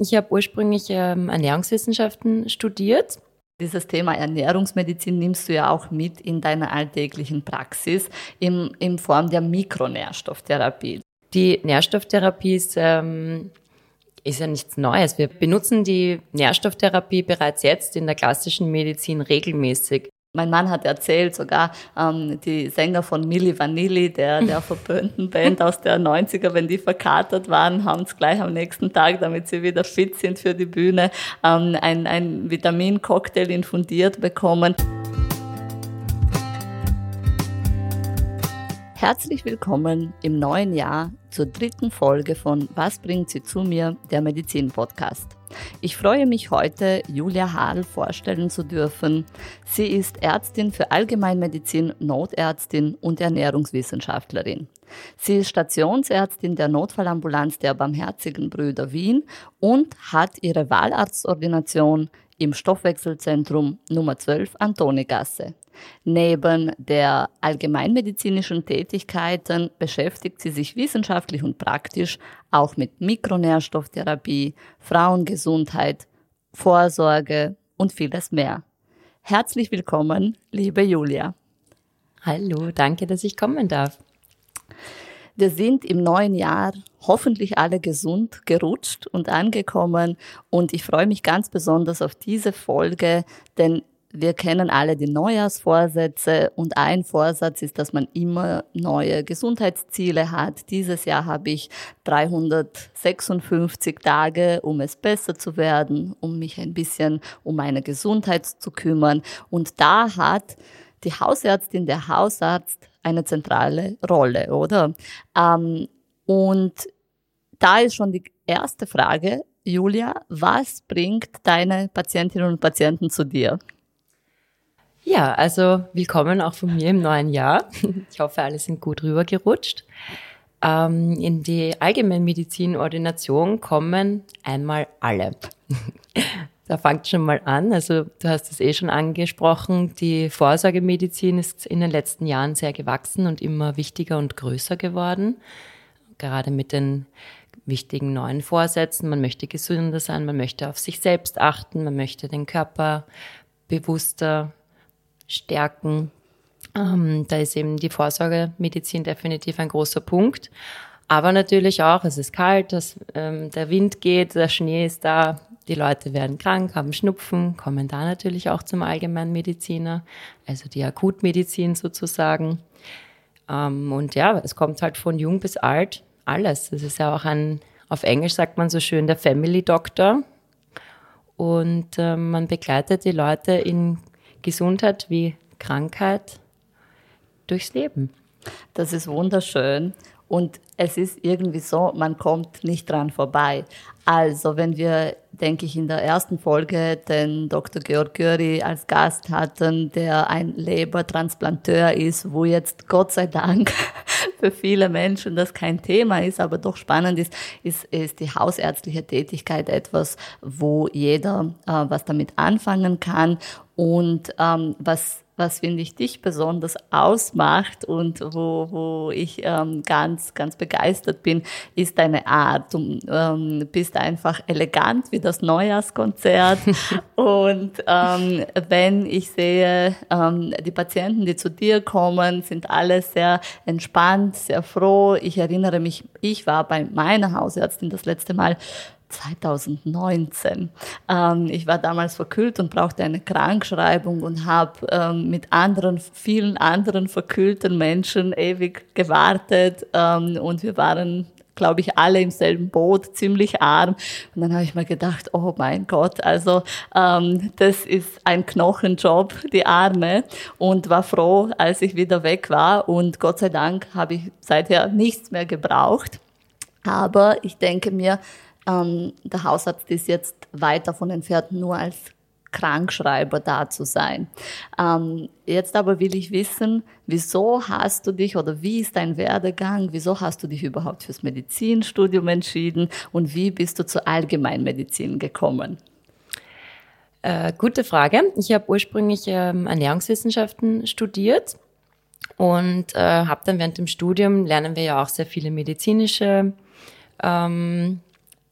Ich habe ursprünglich ähm, Ernährungswissenschaften studiert. Dieses Thema Ernährungsmedizin nimmst du ja auch mit in deiner alltäglichen Praxis in, in Form der Mikronährstofftherapie. Die Nährstofftherapie ist, ähm, ist ja nichts Neues. Wir benutzen die Nährstofftherapie bereits jetzt in der klassischen Medizin regelmäßig. Mein Mann hat erzählt, sogar ähm, die Sänger von Milli Vanilli, der, der verpönten Band aus der 90er, wenn die verkatert waren, haben es gleich am nächsten Tag, damit sie wieder fit sind für die Bühne, ähm, ein, ein Vitamincocktail infundiert bekommen. Herzlich willkommen im neuen Jahr zur dritten Folge von Was bringt sie zu mir, der Medizin-Podcast. Ich freue mich heute, Julia Hadl vorstellen zu dürfen. Sie ist Ärztin für Allgemeinmedizin, Notärztin und Ernährungswissenschaftlerin. Sie ist Stationsärztin der Notfallambulanz der Barmherzigen Brüder Wien und hat ihre Wahlarztordination im Stoffwechselzentrum Nummer 12 Antonigasse. Neben der allgemeinmedizinischen Tätigkeiten beschäftigt sie sich wissenschaftlich und praktisch auch mit Mikronährstofftherapie, Frauengesundheit, Vorsorge und vieles mehr. Herzlich willkommen, liebe Julia. Hallo, danke, dass ich kommen darf. Wir sind im neuen Jahr hoffentlich alle gesund gerutscht und angekommen und ich freue mich ganz besonders auf diese Folge, denn wir kennen alle die Neujahrsvorsätze und ein Vorsatz ist, dass man immer neue Gesundheitsziele hat. Dieses Jahr habe ich 356 Tage, um es besser zu werden, um mich ein bisschen um meine Gesundheit zu kümmern. Und da hat die Hausärztin, der Hausarzt eine zentrale Rolle, oder? Ähm, und da ist schon die erste Frage, Julia, was bringt deine Patientinnen und Patienten zu dir? Ja, also willkommen auch von mir im neuen Jahr. Ich hoffe, alle sind gut rübergerutscht. Ähm, in die Allgemeinmedizin-Ordination kommen einmal alle. Da fängt schon mal an. Also du hast es eh schon angesprochen. Die Vorsorgemedizin ist in den letzten Jahren sehr gewachsen und immer wichtiger und größer geworden. Gerade mit den wichtigen neuen Vorsätzen. Man möchte gesünder sein, man möchte auf sich selbst achten, man möchte den Körper bewusster stärken. Ähm, da ist eben die Vorsorgemedizin definitiv ein großer Punkt. Aber natürlich auch, es ist kalt, das, ähm, der Wind geht, der Schnee ist da, die Leute werden krank, haben Schnupfen, kommen da natürlich auch zum Allgemeinmediziner, also die Akutmedizin sozusagen. Ähm, und ja, es kommt halt von jung bis alt alles. Es ist ja auch ein, auf Englisch sagt man so schön, der Family Doctor. Und ähm, man begleitet die Leute in Gesundheit wie Krankheit durchs Leben. Das ist wunderschön. Und es ist irgendwie so, man kommt nicht dran vorbei. Also, wenn wir, denke ich, in der ersten Folge den Dr. Georg Göri als Gast hatten, der ein Lebertransplanteur ist, wo jetzt Gott sei Dank für viele Menschen das kein Thema ist, aber doch spannend ist, ist, ist die hausärztliche Tätigkeit etwas, wo jeder äh, was damit anfangen kann und ähm, was was finde ich dich besonders ausmacht und wo, wo ich ähm, ganz, ganz begeistert bin, ist deine Art. Du ähm, bist einfach elegant wie das Neujahrskonzert. und ähm, wenn ich sehe, ähm, die Patienten, die zu dir kommen, sind alle sehr entspannt, sehr froh. Ich erinnere mich, ich war bei meiner Hausärztin das letzte Mal 2019. Ähm, ich war damals verkühlt und brauchte eine Krankschreibung und habe ähm, mit anderen, vielen anderen verkühlten Menschen ewig gewartet ähm, und wir waren glaube ich, alle im selben Boot, ziemlich arm. Und dann habe ich mir gedacht, oh mein Gott, also ähm, das ist ein Knochenjob, die Arme. Und war froh, als ich wieder weg war. Und Gott sei Dank habe ich seither nichts mehr gebraucht. Aber ich denke mir, ähm, der Hausarzt ist jetzt weit davon entfernt, nur als Krankschreiber da zu sein. Ähm, jetzt aber will ich wissen, wieso hast du dich oder wie ist dein Werdegang? Wieso hast du dich überhaupt fürs Medizinstudium entschieden und wie bist du zur Allgemeinmedizin gekommen? Äh, gute Frage. Ich habe ursprünglich ähm, Ernährungswissenschaften studiert und äh, habe dann während dem Studium lernen wir ja auch sehr viele medizinische ähm,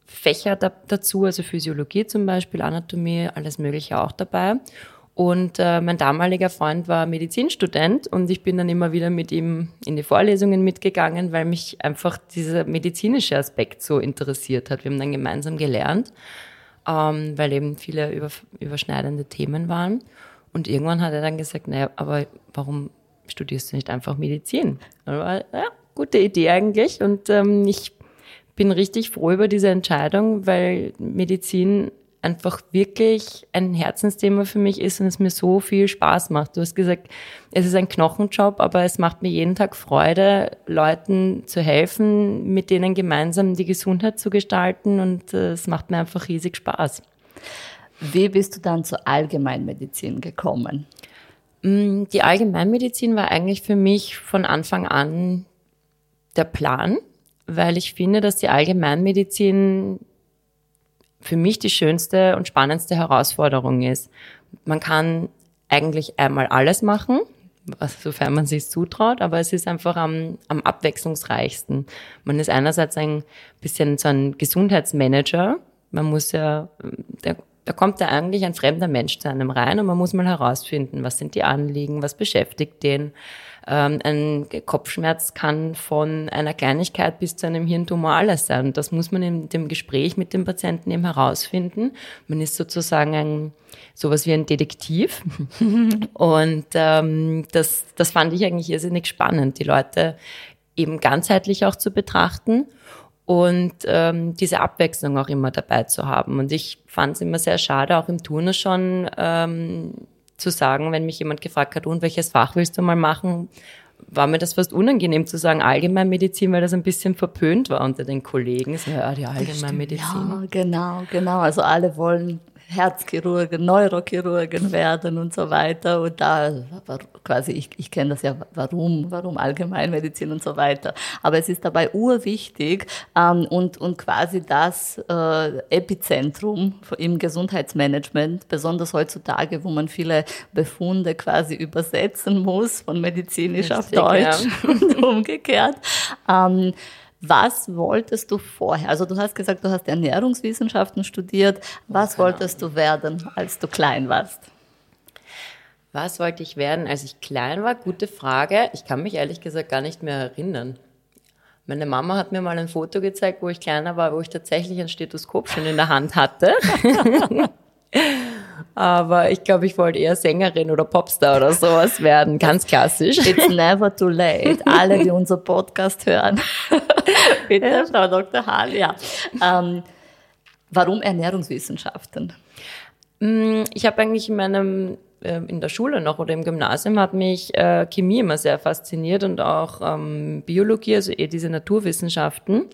Fächer da, dazu, also Physiologie zum Beispiel, Anatomie, alles Mögliche auch dabei. Und äh, mein damaliger Freund war Medizinstudent und ich bin dann immer wieder mit ihm in die Vorlesungen mitgegangen, weil mich einfach dieser medizinische Aspekt so interessiert hat. Wir haben dann gemeinsam gelernt, ähm, weil eben viele über, überschneidende Themen waren. Und irgendwann hat er dann gesagt, naja, aber warum studierst du nicht einfach Medizin? War, ja, gute Idee eigentlich. Und ähm, ich bin richtig froh über diese Entscheidung, weil Medizin einfach wirklich ein Herzensthema für mich ist und es mir so viel Spaß macht. Du hast gesagt, es ist ein Knochenjob, aber es macht mir jeden Tag Freude, Leuten zu helfen, mit denen gemeinsam die Gesundheit zu gestalten und äh, es macht mir einfach riesig Spaß. Wie bist du dann zur Allgemeinmedizin gekommen? Mm, die Allgemeinmedizin war eigentlich für mich von Anfang an der Plan, weil ich finde, dass die Allgemeinmedizin für mich die schönste und spannendste Herausforderung ist. Man kann eigentlich einmal alles machen, sofern man sich zutraut, aber es ist einfach am, am abwechslungsreichsten. Man ist einerseits ein bisschen so ein Gesundheitsmanager. Man muss ja, da, da kommt ja eigentlich ein fremder Mensch zu einem rein und man muss mal herausfinden, was sind die Anliegen, was beschäftigt den, ähm, ein Kopfschmerz kann von einer Kleinigkeit bis zu einem Hirntumor alles sein. Das muss man in dem Gespräch mit dem Patienten eben herausfinden. Man ist sozusagen ein, sowas wie ein Detektiv. Und ähm, das, das fand ich eigentlich irrsinnig spannend, die Leute eben ganzheitlich auch zu betrachten und ähm, diese Abwechslung auch immer dabei zu haben. Und ich fand es immer sehr schade, auch im Turner schon ähm, zu sagen, wenn mich jemand gefragt hat, und welches Fach willst du mal machen, war mir das fast unangenehm zu sagen Allgemeinmedizin, weil das ein bisschen verpönt war unter den Kollegen. So, ja, die Allgemeinmedizin. Ja, genau, genau. Also alle wollen Herzchirurgen, Neurochirurgen werden und so weiter. Und da quasi, ich, ich kenne das ja, warum, warum Allgemeinmedizin und so weiter. Aber es ist dabei urwichtig ähm, und, und quasi das äh, Epizentrum im Gesundheitsmanagement, besonders heutzutage, wo man viele Befunde quasi übersetzen muss von medizinisch Richtig, auf Deutsch ja. und umgekehrt. Ähm, was wolltest du vorher? Also du hast gesagt, du hast Ernährungswissenschaften studiert. Was wolltest du werden, als du klein warst? Was wollte ich werden, als ich klein war? Gute Frage. Ich kann mich ehrlich gesagt gar nicht mehr erinnern. Meine Mama hat mir mal ein Foto gezeigt, wo ich kleiner war, wo ich tatsächlich ein Stethoskop schon in der Hand hatte. Aber ich glaube, ich wollte eher Sängerin oder Popstar oder sowas werden. Ganz klassisch. It's never too late. Alle, die unser Podcast hören. Bitte, ja. Frau Dr. Hall, ja. Ähm, warum Ernährungswissenschaften? Mm, ich habe eigentlich in meinem äh, in der Schule noch oder im Gymnasium hat mich äh, Chemie immer sehr fasziniert und auch ähm, Biologie, also eher diese Naturwissenschaften.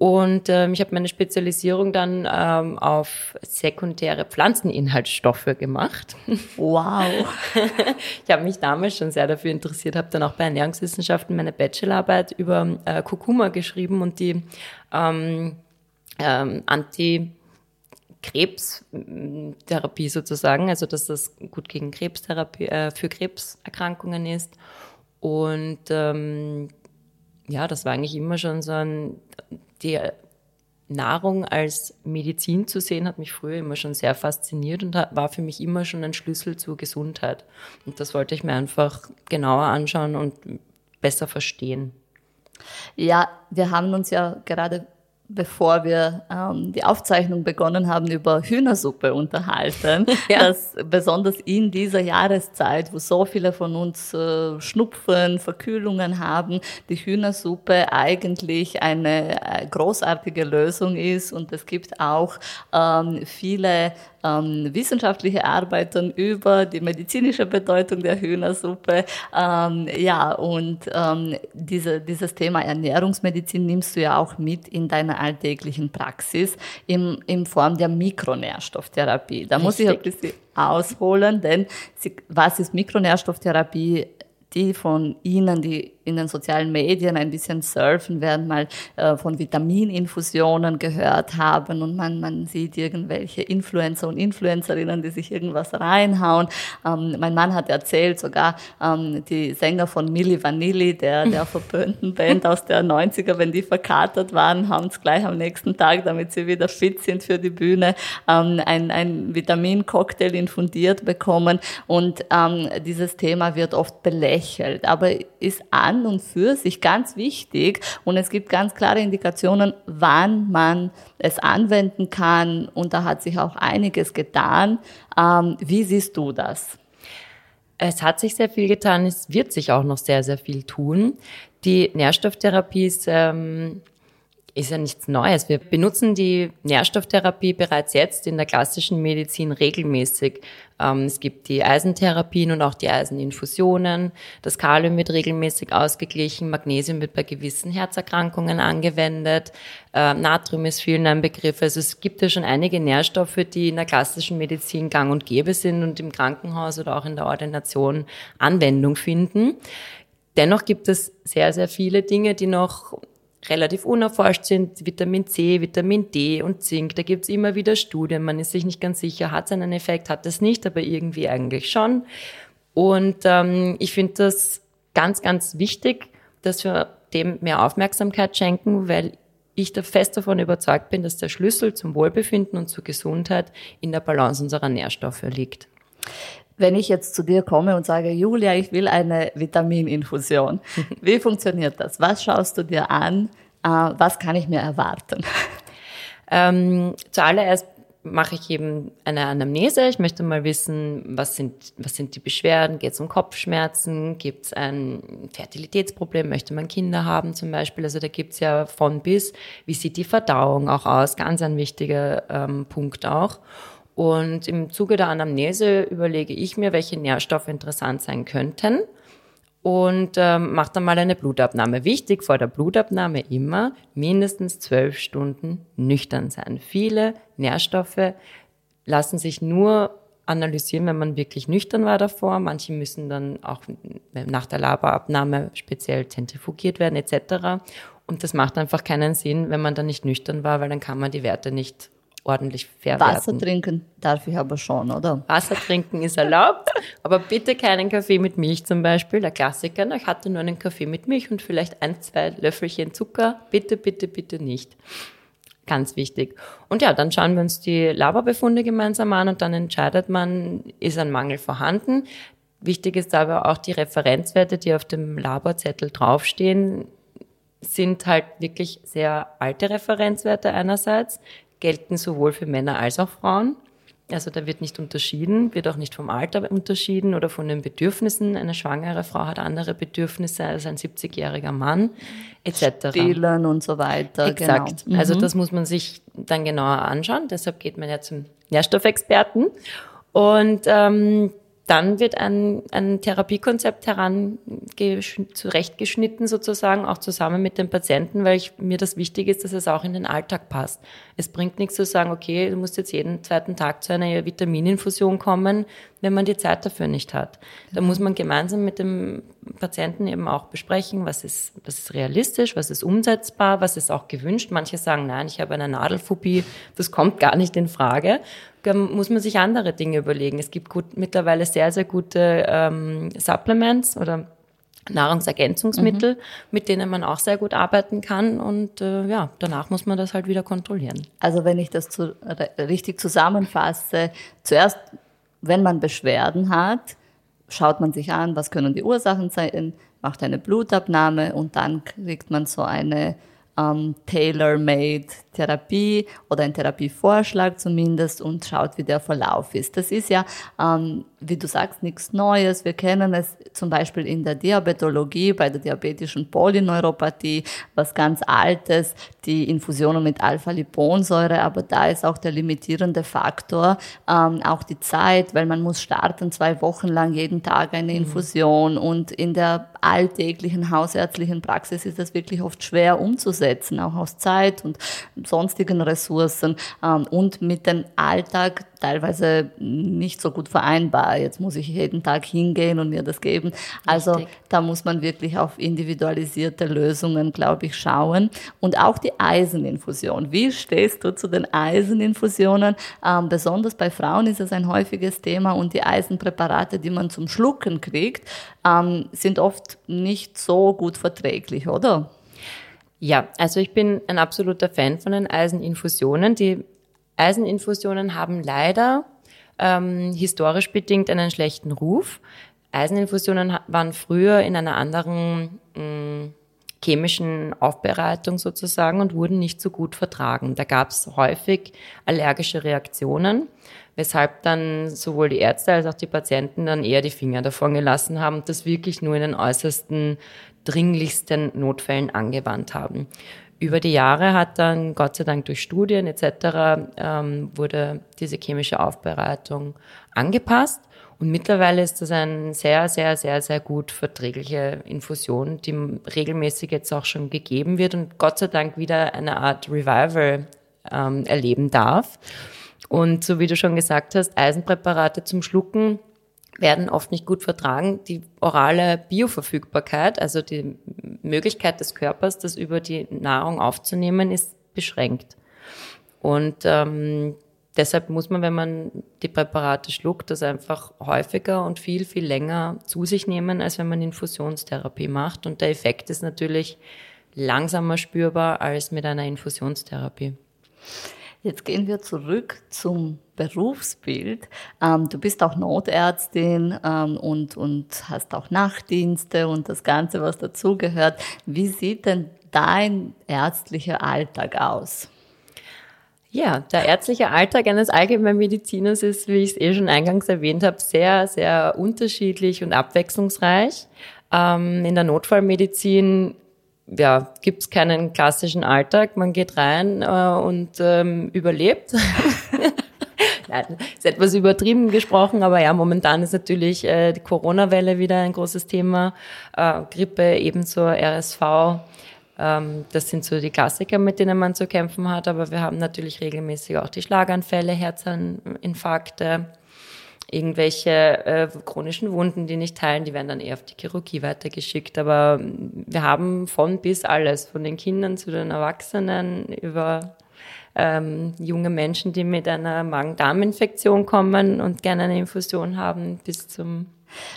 Und ähm, ich habe meine Spezialisierung dann ähm, auf sekundäre Pflanzeninhaltsstoffe gemacht. Wow. ich habe mich damals schon sehr dafür interessiert, habe dann auch bei Ernährungswissenschaften meine Bachelorarbeit über äh, Kurkuma geschrieben und die ähm, ähm, Anti Krebstherapie sozusagen, also dass das gut gegen Krebstherapie, äh, für Krebserkrankungen ist. Und ähm, ja, das war eigentlich immer schon so ein die Nahrung als Medizin zu sehen, hat mich früher immer schon sehr fasziniert und war für mich immer schon ein Schlüssel zur Gesundheit. Und das wollte ich mir einfach genauer anschauen und besser verstehen. Ja, wir haben uns ja gerade bevor wir ähm, die Aufzeichnung begonnen haben, über Hühnersuppe unterhalten. ja. Dass besonders in dieser Jahreszeit, wo so viele von uns äh, Schnupfen, Verkühlungen haben, die Hühnersuppe eigentlich eine äh, großartige Lösung ist. Und es gibt auch ähm, viele ähm, wissenschaftliche Arbeiten über die medizinische Bedeutung der Hühnersuppe. Ähm, ja, und ähm, diese, dieses Thema Ernährungsmedizin nimmst du ja auch mit in deiner alltäglichen Praxis in, in Form der Mikronährstofftherapie. Da Richtig. muss ich ein bisschen ausholen, denn sie, was ist Mikronährstofftherapie? Die von Ihnen, die in den sozialen Medien ein bisschen surfen, werden mal äh, von Vitamininfusionen gehört haben und man, man sieht irgendwelche Influencer und Influencerinnen, die sich irgendwas reinhauen. Ähm, mein Mann hat erzählt, sogar ähm, die Sänger von Milli Vanilli, der, der verpönten Band aus der 90er, wenn die verkatert waren, haben es gleich am nächsten Tag, damit sie wieder fit sind für die Bühne, ähm, ein, ein Vitamincocktail infundiert bekommen und ähm, dieses Thema wird oft belächelt, aber ist an an und für sich ganz wichtig und es gibt ganz klare Indikationen, wann man es anwenden kann und da hat sich auch einiges getan. Ähm, wie siehst du das? Es hat sich sehr viel getan, es wird sich auch noch sehr, sehr viel tun. Die Nährstofftherapie ist ähm, ist ja nichts Neues. Wir benutzen die Nährstofftherapie bereits jetzt in der klassischen Medizin regelmäßig. Ähm, es gibt die Eisentherapien und auch die Eiseninfusionen. Das Kalium wird regelmäßig ausgeglichen. Magnesium wird bei gewissen Herzerkrankungen angewendet. Ähm, Natrium ist vielen ein Begriff. Also es gibt ja schon einige Nährstoffe, die in der klassischen Medizin gang und gäbe sind und im Krankenhaus oder auch in der Ordination Anwendung finden. Dennoch gibt es sehr, sehr viele Dinge, die noch relativ unerforscht sind, Vitamin C, Vitamin D und Zink. Da gibt's immer wieder Studien. Man ist sich nicht ganz sicher, hat es einen Effekt, hat es nicht, aber irgendwie eigentlich schon. Und ähm, ich finde das ganz, ganz wichtig, dass wir dem mehr Aufmerksamkeit schenken, weil ich da fest davon überzeugt bin, dass der Schlüssel zum Wohlbefinden und zur Gesundheit in der Balance unserer Nährstoffe liegt. Wenn ich jetzt zu dir komme und sage, Julia, ich will eine Vitamininfusion, wie funktioniert das? Was schaust du dir an? Äh, was kann ich mir erwarten? Ähm, zuallererst mache ich eben eine Anamnese. Ich möchte mal wissen, was sind, was sind die Beschwerden? Geht es um Kopfschmerzen? Gibt es ein Fertilitätsproblem? Möchte man Kinder haben zum Beispiel? Also da gibt es ja von bis. Wie sieht die Verdauung auch aus? Ganz ein wichtiger ähm, Punkt auch. Und im Zuge der Anamnese überlege ich mir, welche Nährstoffe interessant sein könnten und ähm, mache dann mal eine Blutabnahme. Wichtig vor der Blutabnahme immer mindestens zwölf Stunden nüchtern sein. Viele Nährstoffe lassen sich nur analysieren, wenn man wirklich nüchtern war davor. Manche müssen dann auch nach der Laberabnahme speziell zentrifugiert werden etc. Und das macht einfach keinen Sinn, wenn man dann nicht nüchtern war, weil dann kann man die Werte nicht ordentlich verwerten. Wasser trinken darf ich aber schon, oder? Wasser trinken ist erlaubt, aber bitte keinen Kaffee mit Milch zum Beispiel. Der Klassiker, ich hatte nur einen Kaffee mit Milch und vielleicht ein, zwei Löffelchen Zucker. Bitte, bitte, bitte nicht. Ganz wichtig. Und ja, dann schauen wir uns die Laberbefunde gemeinsam an und dann entscheidet man, ist ein Mangel vorhanden. Wichtig ist aber auch die Referenzwerte, die auf dem Laborzettel draufstehen, sind halt wirklich sehr alte Referenzwerte einerseits gelten sowohl für Männer als auch Frauen. Also da wird nicht unterschieden, wird auch nicht vom Alter unterschieden oder von den Bedürfnissen. Eine schwangere Frau hat andere Bedürfnisse als ein 70-jähriger Mann etc. Stillen und so weiter. Exakt. Genau. Also mhm. das muss man sich dann genauer anschauen. Deshalb geht man ja zum Nährstoffexperten. Und ähm, dann wird ein, ein Therapiekonzept zurechtgeschnitten sozusagen, auch zusammen mit dem Patienten, weil ich, mir das wichtig ist, dass es auch in den Alltag passt. Es bringt nichts zu sagen, okay, du musst jetzt jeden zweiten Tag zu einer Vitamininfusion kommen, wenn man die Zeit dafür nicht hat. Da muss man gemeinsam mit dem Patienten eben auch besprechen, was ist, was ist realistisch, was ist umsetzbar, was ist auch gewünscht. Manche sagen, nein, ich habe eine Nadelphobie, das kommt gar nicht in Frage. Da muss man sich andere Dinge überlegen. Es gibt gut, mittlerweile sehr, sehr gute ähm, Supplements oder Nahrungsergänzungsmittel, mhm. mit denen man auch sehr gut arbeiten kann. Und äh, ja, danach muss man das halt wieder kontrollieren. Also wenn ich das zu, richtig zusammenfasse, zuerst, wenn man Beschwerden hat, schaut man sich an, was können die Ursachen sein, macht eine Blutabnahme und dann kriegt man so eine ähm, tailor-made Therapie oder ein Therapievorschlag zumindest und schaut, wie der Verlauf ist. Das ist ja, ähm, wie du sagst, nichts Neues. Wir kennen es zum Beispiel in der Diabetologie, bei der diabetischen Polyneuropathie, was ganz Altes, die Infusionen mit Alpha-Liponsäure, aber da ist auch der limitierende Faktor, ähm, auch die Zeit, weil man muss starten, zwei Wochen lang jeden Tag eine mhm. Infusion mhm. und in der alltäglichen hausärztlichen Praxis ist das wirklich oft schwer umzusetzen, auch aus Zeit und sonstigen Ressourcen ähm, und mit dem Alltag teilweise nicht so gut vereinbar. Jetzt muss ich jeden Tag hingehen und mir das geben. Also Richtig. da muss man wirklich auf individualisierte Lösungen, glaube ich, schauen. Und auch die Eiseninfusion. Wie stehst du zu den Eiseninfusionen? Ähm, besonders bei Frauen ist es ein häufiges Thema und die Eisenpräparate, die man zum Schlucken kriegt, ähm, sind oft nicht so gut verträglich, oder? Ja, also ich bin ein absoluter Fan von den Eiseninfusionen. Die Eiseninfusionen haben leider ähm, historisch bedingt einen schlechten Ruf. Eiseninfusionen waren früher in einer anderen mh, mm, chemischen Aufbereitung sozusagen und wurden nicht so gut vertragen. Da gab es häufig allergische Reaktionen, weshalb dann sowohl die Ärzte als auch die Patienten dann eher die Finger davon gelassen haben und das wirklich nur in den äußersten, dringlichsten Notfällen angewandt haben. Über die Jahre hat dann Gott sei Dank durch Studien etc. Ähm, wurde diese chemische Aufbereitung angepasst. Und mittlerweile ist das eine sehr, sehr, sehr, sehr gut verträgliche Infusion, die regelmäßig jetzt auch schon gegeben wird und Gott sei Dank wieder eine Art Revival ähm, erleben darf. Und so wie du schon gesagt hast, Eisenpräparate zum Schlucken werden oft nicht gut vertragen. Die orale Bioverfügbarkeit, also die Möglichkeit des Körpers, das über die Nahrung aufzunehmen, ist beschränkt. Und ähm, deshalb muss man, wenn man die Präparate schluckt, das einfach häufiger und viel, viel länger zu sich nehmen, als wenn man Infusionstherapie macht. Und der Effekt ist natürlich langsamer spürbar als mit einer Infusionstherapie. Jetzt gehen wir zurück zum Berufsbild. Ähm, du bist auch Notärztin ähm, und, und hast auch Nachtdienste und das Ganze, was dazugehört. Wie sieht denn dein ärztlicher Alltag aus? Ja, der ärztliche Alltag eines Allgemeinmediziners ist, wie ich es eh schon eingangs erwähnt habe, sehr, sehr unterschiedlich und abwechslungsreich. Ähm, in der Notfallmedizin ja, gibt es keinen klassischen Alltag. Man geht rein äh, und ähm, überlebt. Nein, ist etwas übertrieben gesprochen, aber ja, momentan ist natürlich äh, die Corona-Welle wieder ein großes Thema. Äh, Grippe, ebenso RSV. Ähm, das sind so die Klassiker, mit denen man zu kämpfen hat, aber wir haben natürlich regelmäßig auch die Schlaganfälle, Herzinfarkte, irgendwelche äh, chronischen Wunden, die nicht heilen, die werden dann eher auf die Chirurgie weitergeschickt. Aber wir haben von bis alles, von den Kindern zu den Erwachsenen über ähm, junge Menschen, die mit einer Magen-Darm-Infektion kommen und gerne eine Infusion haben, bis zum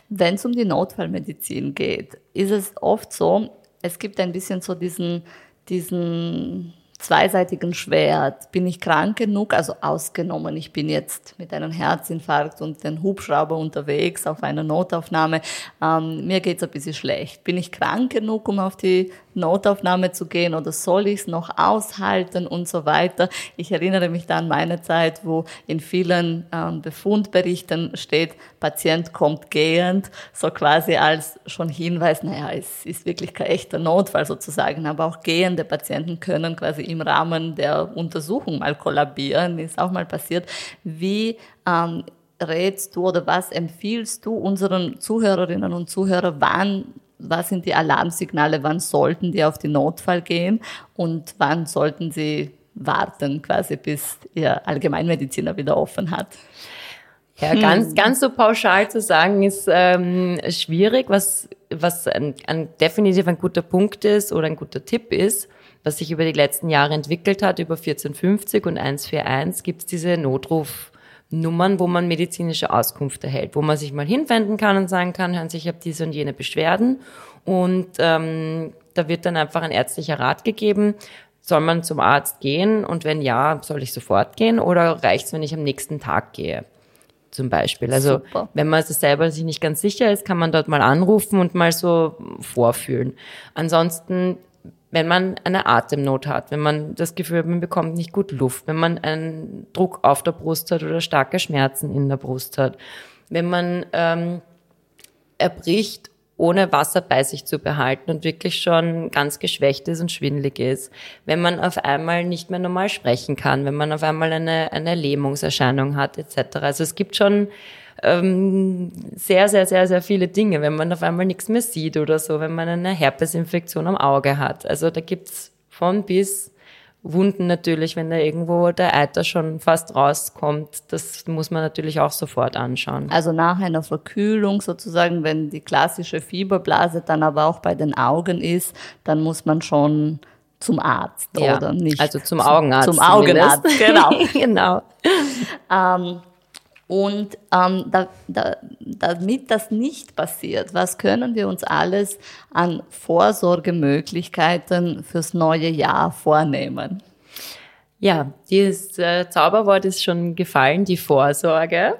wenn es um die Notfallmedizin geht, ist es oft so, es gibt ein bisschen so diesen, diesen zweiseitigen Schwert. Bin ich krank genug? Also ausgenommen, ich bin jetzt mit einem Herzinfarkt und den Hubschrauber unterwegs auf einer Notaufnahme. Ähm, mir geht's ein bisschen schlecht. Bin ich krank genug, um auf die Notaufnahme zu gehen oder soll ich es noch aushalten und so weiter? Ich erinnere mich da an meine Zeit, wo in vielen ähm, Befundberichten steht, Patient kommt gehend, so quasi als schon Hinweis, naja, es ist wirklich kein echter Notfall sozusagen, aber auch gehende Patienten können quasi im Rahmen der Untersuchung mal kollabieren, ist auch mal passiert. Wie ähm, rätst du oder was empfiehlst du unseren Zuhörerinnen und Zuhörern, wann was sind die Alarmsignale, wann sollten die auf den Notfall gehen und wann sollten sie warten, quasi bis ihr Allgemeinmediziner wieder offen hat? Ja, ganz, hm. ganz so pauschal zu sagen ist ähm, schwierig. Was, was ein, ein, definitiv ein guter Punkt ist oder ein guter Tipp ist, was sich über die letzten Jahre entwickelt hat, über 1450 und 141 gibt es diese Notrufnummern, wo man medizinische Auskunft erhält, wo man sich mal hinwenden kann und sagen kann, hören Sie, ich habe diese und jene Beschwerden. Und ähm, da wird dann einfach ein ärztlicher Rat gegeben. Soll man zum Arzt gehen? Und wenn ja, soll ich sofort gehen? Oder reicht es, wenn ich am nächsten Tag gehe? Zum Beispiel. Also Super. wenn man es selber sich nicht ganz sicher ist, kann man dort mal anrufen und mal so vorfühlen. Ansonsten wenn man eine Atemnot hat, wenn man das Gefühl hat, man bekommt nicht gut Luft, wenn man einen Druck auf der Brust hat oder starke Schmerzen in der Brust hat, wenn man ähm, erbricht, ohne Wasser bei sich zu behalten und wirklich schon ganz geschwächt ist und schwindlig ist, wenn man auf einmal nicht mehr normal sprechen kann, wenn man auf einmal eine, eine Lähmungserscheinung hat etc. Also es gibt schon ähm, sehr, sehr, sehr, sehr viele Dinge, wenn man auf einmal nichts mehr sieht oder so, wenn man eine Herpesinfektion am Auge hat. Also da gibt's von bis Wunden natürlich, wenn da irgendwo der Eiter schon fast rauskommt, das muss man natürlich auch sofort anschauen. Also nach einer Verkühlung sozusagen, wenn die klassische Fieberblase dann aber auch bei den Augen ist, dann muss man schon zum Arzt ja, oder nicht? Also zum Augenarzt. Zum Augenarzt, genau. genau. ähm, und ähm, da, da, damit das nicht passiert, was können wir uns alles an Vorsorgemöglichkeiten fürs neue Jahr vornehmen? Ja, dieses äh, Zauberwort ist schon gefallen, die Vorsorge.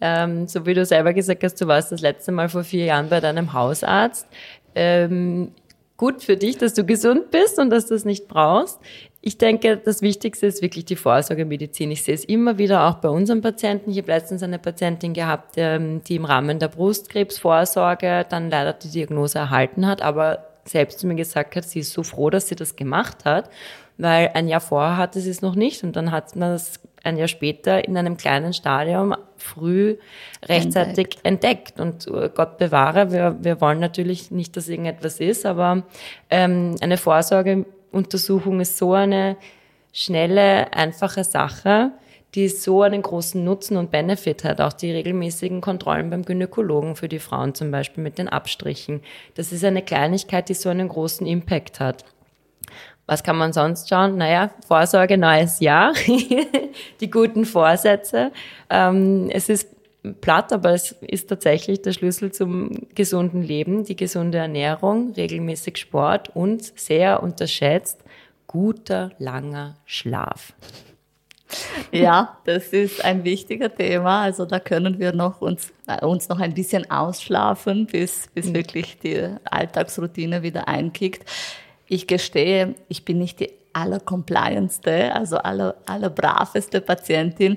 Ähm, so wie du selber gesagt hast, du warst das letzte Mal vor vier Jahren bei deinem Hausarzt. Ähm, gut für dich, dass du gesund bist und dass du es nicht brauchst. Ich denke, das Wichtigste ist wirklich die Vorsorgemedizin. Ich sehe es immer wieder auch bei unseren Patienten. Ich habe letztens eine Patientin gehabt, ähm, die im Rahmen der Brustkrebsvorsorge dann leider die Diagnose erhalten hat, aber selbst zu mir gesagt hat, sie ist so froh, dass sie das gemacht hat, weil ein Jahr vorher hatte sie es noch nicht und dann hat man das ein Jahr später in einem kleinen Stadium früh rechtzeitig entdeckt. entdeckt. Und äh, Gott bewahre, wir, wir wollen natürlich nicht, dass irgendetwas ist, aber ähm, eine Vorsorgeuntersuchung ist so eine schnelle, einfache Sache, die so einen großen Nutzen und Benefit hat. Auch die regelmäßigen Kontrollen beim Gynäkologen für die Frauen zum Beispiel mit den Abstrichen. Das ist eine Kleinigkeit, die so einen großen Impact hat. Was kann man sonst schauen? Naja, Vorsorge, neues Jahr, die guten Vorsätze. Ähm, es ist platt, aber es ist tatsächlich der Schlüssel zum gesunden Leben, die gesunde Ernährung, regelmäßig Sport und sehr unterschätzt, guter, langer Schlaf. Ja, das ist ein wichtiger Thema. Also da können wir noch uns, äh, uns noch ein bisschen ausschlafen, bis, bis mhm. wirklich die Alltagsroutine wieder einkickt. Ich gestehe, ich bin nicht die allercompliantste, also aller, allerbraveste Patientin,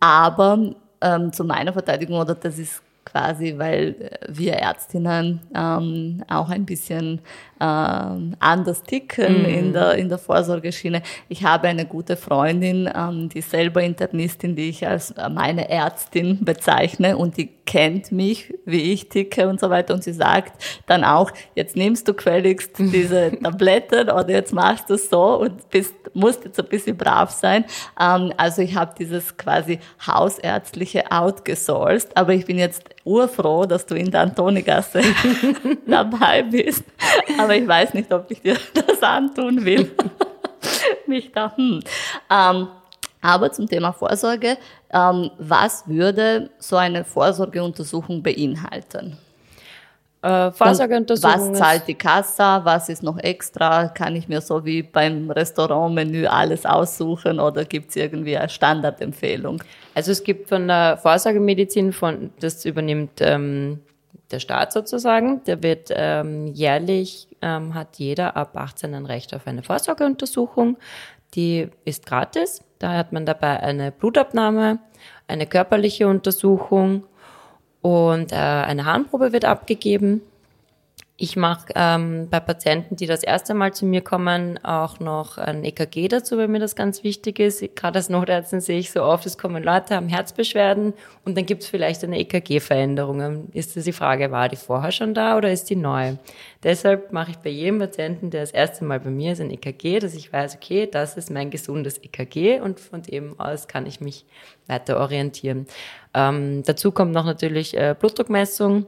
aber ähm, zu meiner Verteidigung, oder das ist quasi, weil äh, wir Ärztinnen ähm, auch ein bisschen ähm, anders ticken mm. in, der, in der Vorsorgeschiene. Ich habe eine gute Freundin, ähm, die selber Internistin, die ich als meine Ärztin bezeichne und die kennt mich, wie ich ticke und so weiter und sie sagt dann auch, jetzt nimmst du quelligst diese Tabletten oder jetzt machst du es so und bist, musst jetzt ein bisschen brav sein. Ähm, also ich habe dieses quasi hausärztliche outgesourced, aber ich bin jetzt urfroh, dass du in der Antonigasse dabei bist. Aber ich weiß nicht, ob ich dir das antun will. Mich da, hm. Ähm, aber zum Thema Vorsorge, ähm, was würde so eine Vorsorgeuntersuchung beinhalten? Äh, Vorsorgeuntersuchung. Was zahlt die Kassa? Was ist noch extra? Kann ich mir so wie beim Restaurantmenü alles aussuchen oder gibt es irgendwie eine Standardempfehlung? Also es gibt von der Vorsorgemedizin, von, das übernimmt ähm, der Staat sozusagen. Der wird ähm, jährlich, ähm, hat jeder ab 18 ein Recht auf eine Vorsorgeuntersuchung. Die ist gratis. Da hat man dabei eine Blutabnahme, eine körperliche Untersuchung und äh, eine Harnprobe wird abgegeben. Ich mache ähm, bei Patienten, die das erste Mal zu mir kommen, auch noch ein EKG dazu, weil mir das ganz wichtig ist. Gerade als Notärztin sehe ich so oft, es kommen Leute, haben Herzbeschwerden und dann gibt es vielleicht eine EKG-Veränderung. Ist das die Frage, war die vorher schon da oder ist die neu? Deshalb mache ich bei jedem Patienten, der das erste Mal bei mir ist, ein EKG, dass ich weiß, okay, das ist mein gesundes EKG und von dem aus kann ich mich weiter orientieren. Ähm, dazu kommt noch natürlich äh, Blutdruckmessung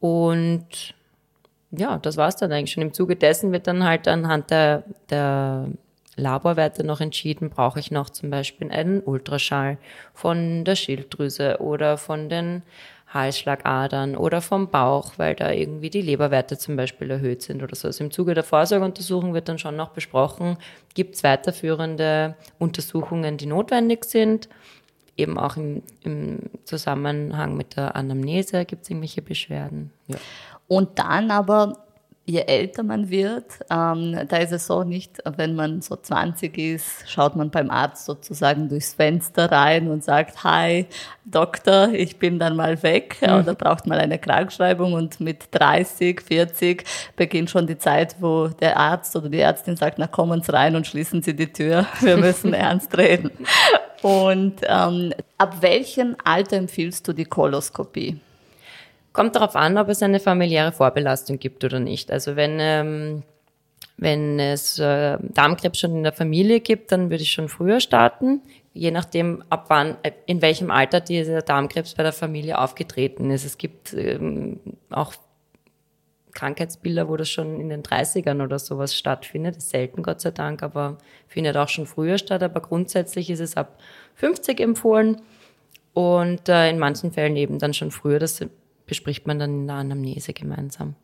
und ja, das war's dann eigentlich schon. Im Zuge dessen wird dann halt anhand der, der Laborwerte noch entschieden, brauche ich noch zum Beispiel einen Ultraschall von der Schilddrüse oder von den Halsschlagadern oder vom Bauch, weil da irgendwie die Leberwerte zum Beispiel erhöht sind oder so. Also im Zuge der Vorsorgeuntersuchung wird dann schon noch besprochen, gibt es weiterführende Untersuchungen, die notwendig sind eben auch im, im Zusammenhang mit der Anamnese gibt es irgendwelche Beschwerden. Ja. Und dann aber, je älter man wird, ähm, da ist es so nicht, wenn man so 20 ist, schaut man beim Arzt sozusagen durchs Fenster rein und sagt, hi, Doktor, ich bin dann mal weg mhm. oder braucht mal eine Krankschreibung und mit 30, 40 beginnt schon die Zeit, wo der Arzt oder die Ärztin sagt, na kommen Sie rein und schließen Sie die Tür, wir müssen ernst reden. Und ähm, ab welchem Alter empfiehlst du die Koloskopie? Kommt darauf an, ob es eine familiäre Vorbelastung gibt oder nicht. Also wenn ähm, Wenn es äh, Darmkrebs schon in der Familie gibt, dann würde ich schon früher starten, je nachdem, ab wann, äh, in welchem Alter dieser Darmkrebs bei der Familie aufgetreten ist. Es gibt ähm, auch Krankheitsbilder, wo das schon in den 30ern oder sowas stattfindet. Ist selten, Gott sei Dank, aber findet auch schon früher statt. Aber grundsätzlich ist es ab 50 empfohlen und äh, in manchen Fällen eben dann schon früher. Das bespricht man dann in der Anamnese gemeinsam.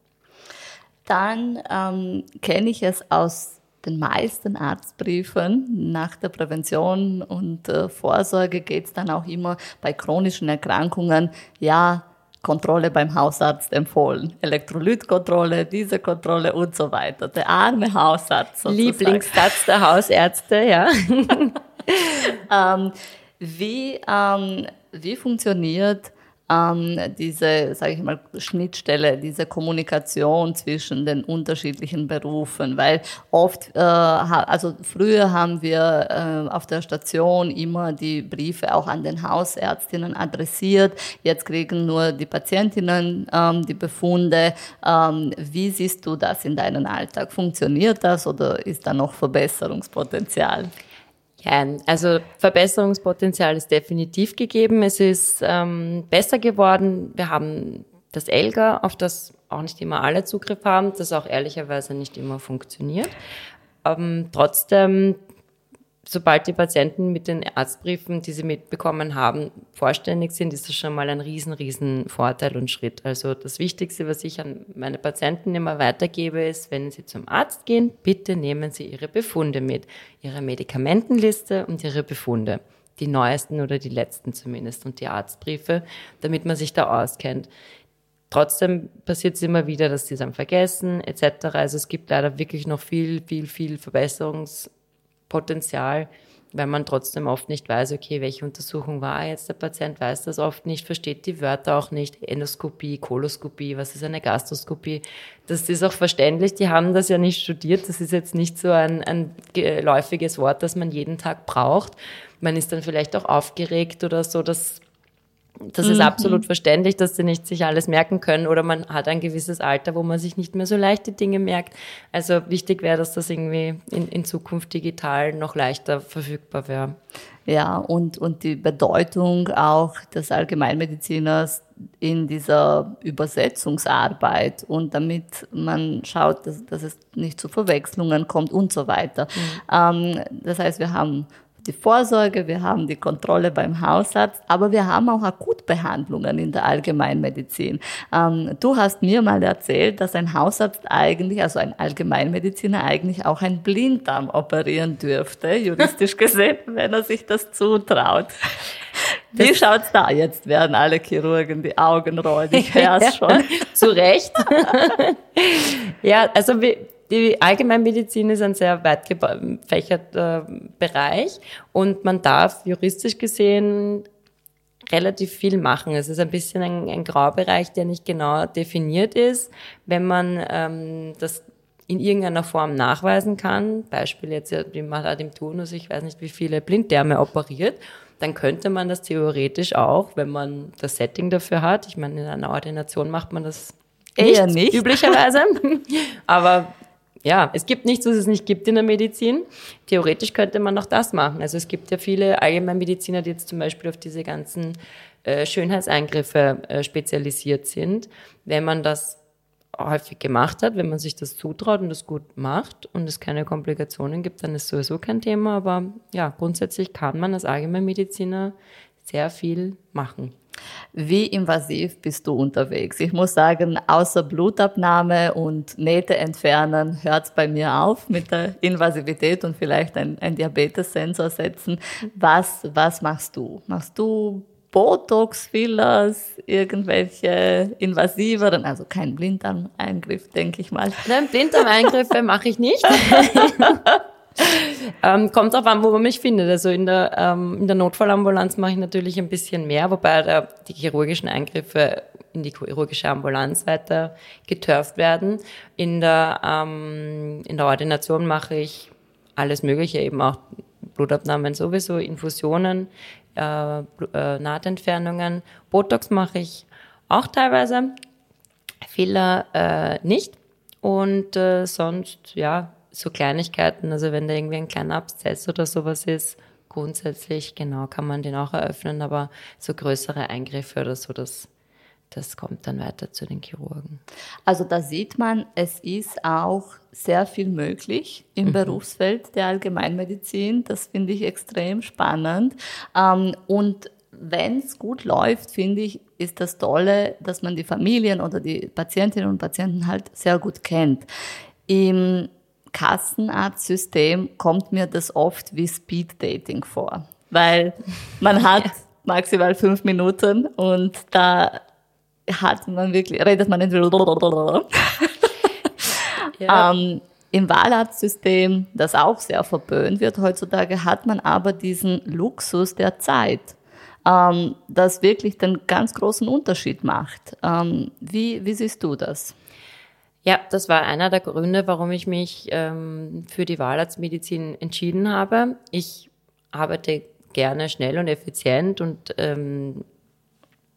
Dann ähm, kenne ich es aus den meisten Arztbriefen nach der Prävention und äh, Vorsorge geht es dann auch immer bei chronischen Erkrankungen, ja, Kontrolle beim Hausarzt empfohlen. Elektrolytkontrolle, diese Kontrolle und so weiter. Der arme Hausarzt. Sozusagen. Lieblingssatz der Hausärzte, ja. ähm, wie, ähm, wie funktioniert ähm, diese, sage ich mal, Schnittstelle, diese Kommunikation zwischen den unterschiedlichen Berufen, weil oft, äh, also früher haben wir äh, auf der Station immer die Briefe auch an den Hausärztinnen adressiert, jetzt kriegen nur die Patientinnen ähm, die Befunde. Ähm, wie siehst du das in deinem Alltag? Funktioniert das oder ist da noch Verbesserungspotenzial? Ja, also Verbesserungspotenzial ist definitiv gegeben. Es ist ähm, besser geworden. Wir haben das ELGA, auf das auch nicht immer alle Zugriff haben, das auch ehrlicherweise nicht immer funktioniert. Ähm, trotzdem sobald die Patienten mit den Arztbriefen, die sie mitbekommen haben, vorständig sind, ist das schon mal ein riesen, riesen Vorteil und Schritt. Also das Wichtigste, was ich an meine Patienten immer weitergebe, ist, wenn sie zum Arzt gehen, bitte nehmen Sie Ihre Befunde mit. Ihre Medikamentenliste und Ihre Befunde. Die neuesten oder die letzten zumindest und die Arztbriefe, damit man sich da auskennt. Trotzdem passiert es immer wieder, dass sie es dann vergessen, etc. Also es gibt leider wirklich noch viel, viel, viel Verbesserungs Potenzial, weil man trotzdem oft nicht weiß, okay, welche Untersuchung war jetzt der Patient, weiß das oft nicht, versteht die Wörter auch nicht, Endoskopie, Koloskopie, was ist eine Gastroskopie. Das ist auch verständlich, die haben das ja nicht studiert, das ist jetzt nicht so ein, ein läufiges Wort, das man jeden Tag braucht. Man ist dann vielleicht auch aufgeregt oder so, das das ist mhm. absolut verständlich, dass sie nicht sich alles merken können oder man hat ein gewisses Alter, wo man sich nicht mehr so leicht die Dinge merkt. Also wichtig wäre, dass das irgendwie in, in Zukunft digital noch leichter verfügbar wäre. Ja, und, und die Bedeutung auch des Allgemeinmediziners in dieser Übersetzungsarbeit und damit man schaut, dass, dass es nicht zu Verwechslungen kommt und so weiter. Mhm. Ähm, das heißt, wir haben die Vorsorge, wir haben die Kontrolle beim Hausarzt, aber wir haben auch Akutbehandlungen in der Allgemeinmedizin. Ähm, du hast mir mal erzählt, dass ein Hausarzt eigentlich, also ein Allgemeinmediziner eigentlich auch ein Blinddarm operieren dürfte, juristisch gesehen, wenn er sich das zutraut. Wie schaut's da jetzt? Werden alle Chirurgen die Augen rollen? Ich höre schon. Zu Recht. ja, also wir, die Allgemeinmedizin ist ein sehr weit gefächerter Bereich und man darf juristisch gesehen relativ viel machen. Es ist ein bisschen ein, ein Graubereich, der nicht genau definiert ist. Wenn man ähm, das in irgendeiner Form nachweisen kann, Beispiel jetzt wie man hat im Turnus, ich weiß nicht, wie viele Blinddärme operiert, dann könnte man das theoretisch auch, wenn man das Setting dafür hat. Ich meine, in einer Ordination macht man das Eher nicht, üblicherweise. Aber ja, es gibt nichts, was es nicht gibt in der Medizin. Theoretisch könnte man noch das machen. Also es gibt ja viele Allgemeinmediziner, die jetzt zum Beispiel auf diese ganzen äh, Schönheitseingriffe äh, spezialisiert sind. Wenn man das häufig gemacht hat, wenn man sich das zutraut und das gut macht und es keine Komplikationen gibt, dann ist sowieso kein Thema. Aber ja, grundsätzlich kann man als Allgemeinmediziner sehr viel machen. Wie invasiv bist du unterwegs? Ich muss sagen, außer Blutabnahme und Nähte entfernen hört es bei mir auf mit der Invasivität und vielleicht ein, ein Diabetessensor setzen. Was, was machst du? Machst du Botox, Fillers, irgendwelche invasiveren, also kein Blinddarmeingriff, denke ich mal. Nein, Blinddarmeingriffe mache ich nicht. ähm, kommt drauf an, wo man mich findet. Also in der, ähm, in der Notfallambulanz mache ich natürlich ein bisschen mehr, wobei da die chirurgischen Eingriffe in die chirurgische Ambulanz weiter getörft werden. In der, ähm, in der Ordination mache ich alles Mögliche, eben auch Blutabnahmen sowieso, Infusionen, äh, äh, Nahtentfernungen. Botox mache ich auch teilweise, Filler äh, nicht. Und äh, sonst, ja, so Kleinigkeiten, also wenn da irgendwie ein kleiner Abszess oder sowas ist, grundsätzlich, genau, kann man den auch eröffnen, aber so größere Eingriffe oder so, das, das kommt dann weiter zu den Chirurgen. Also da sieht man, es ist auch sehr viel möglich im mhm. Berufsfeld der Allgemeinmedizin. Das finde ich extrem spannend. Ähm, und wenn es gut läuft, finde ich, ist das Tolle, dass man die Familien oder die Patientinnen und Patienten halt sehr gut kennt. Im Kassenarztsystem kommt mir das oft wie Speed Dating vor, weil man hat maximal fünf Minuten und da hat man wirklich, redet man entweder ja. ähm, Im Wahlarztsystem, das auch sehr verböhnt wird heutzutage, hat man aber diesen Luxus der Zeit, ähm, das wirklich den ganz großen Unterschied macht. Ähm, wie, wie siehst du das? Ja, das war einer der Gründe, warum ich mich ähm, für die Wahlarztmedizin entschieden habe. Ich arbeite gerne schnell und effizient und ähm,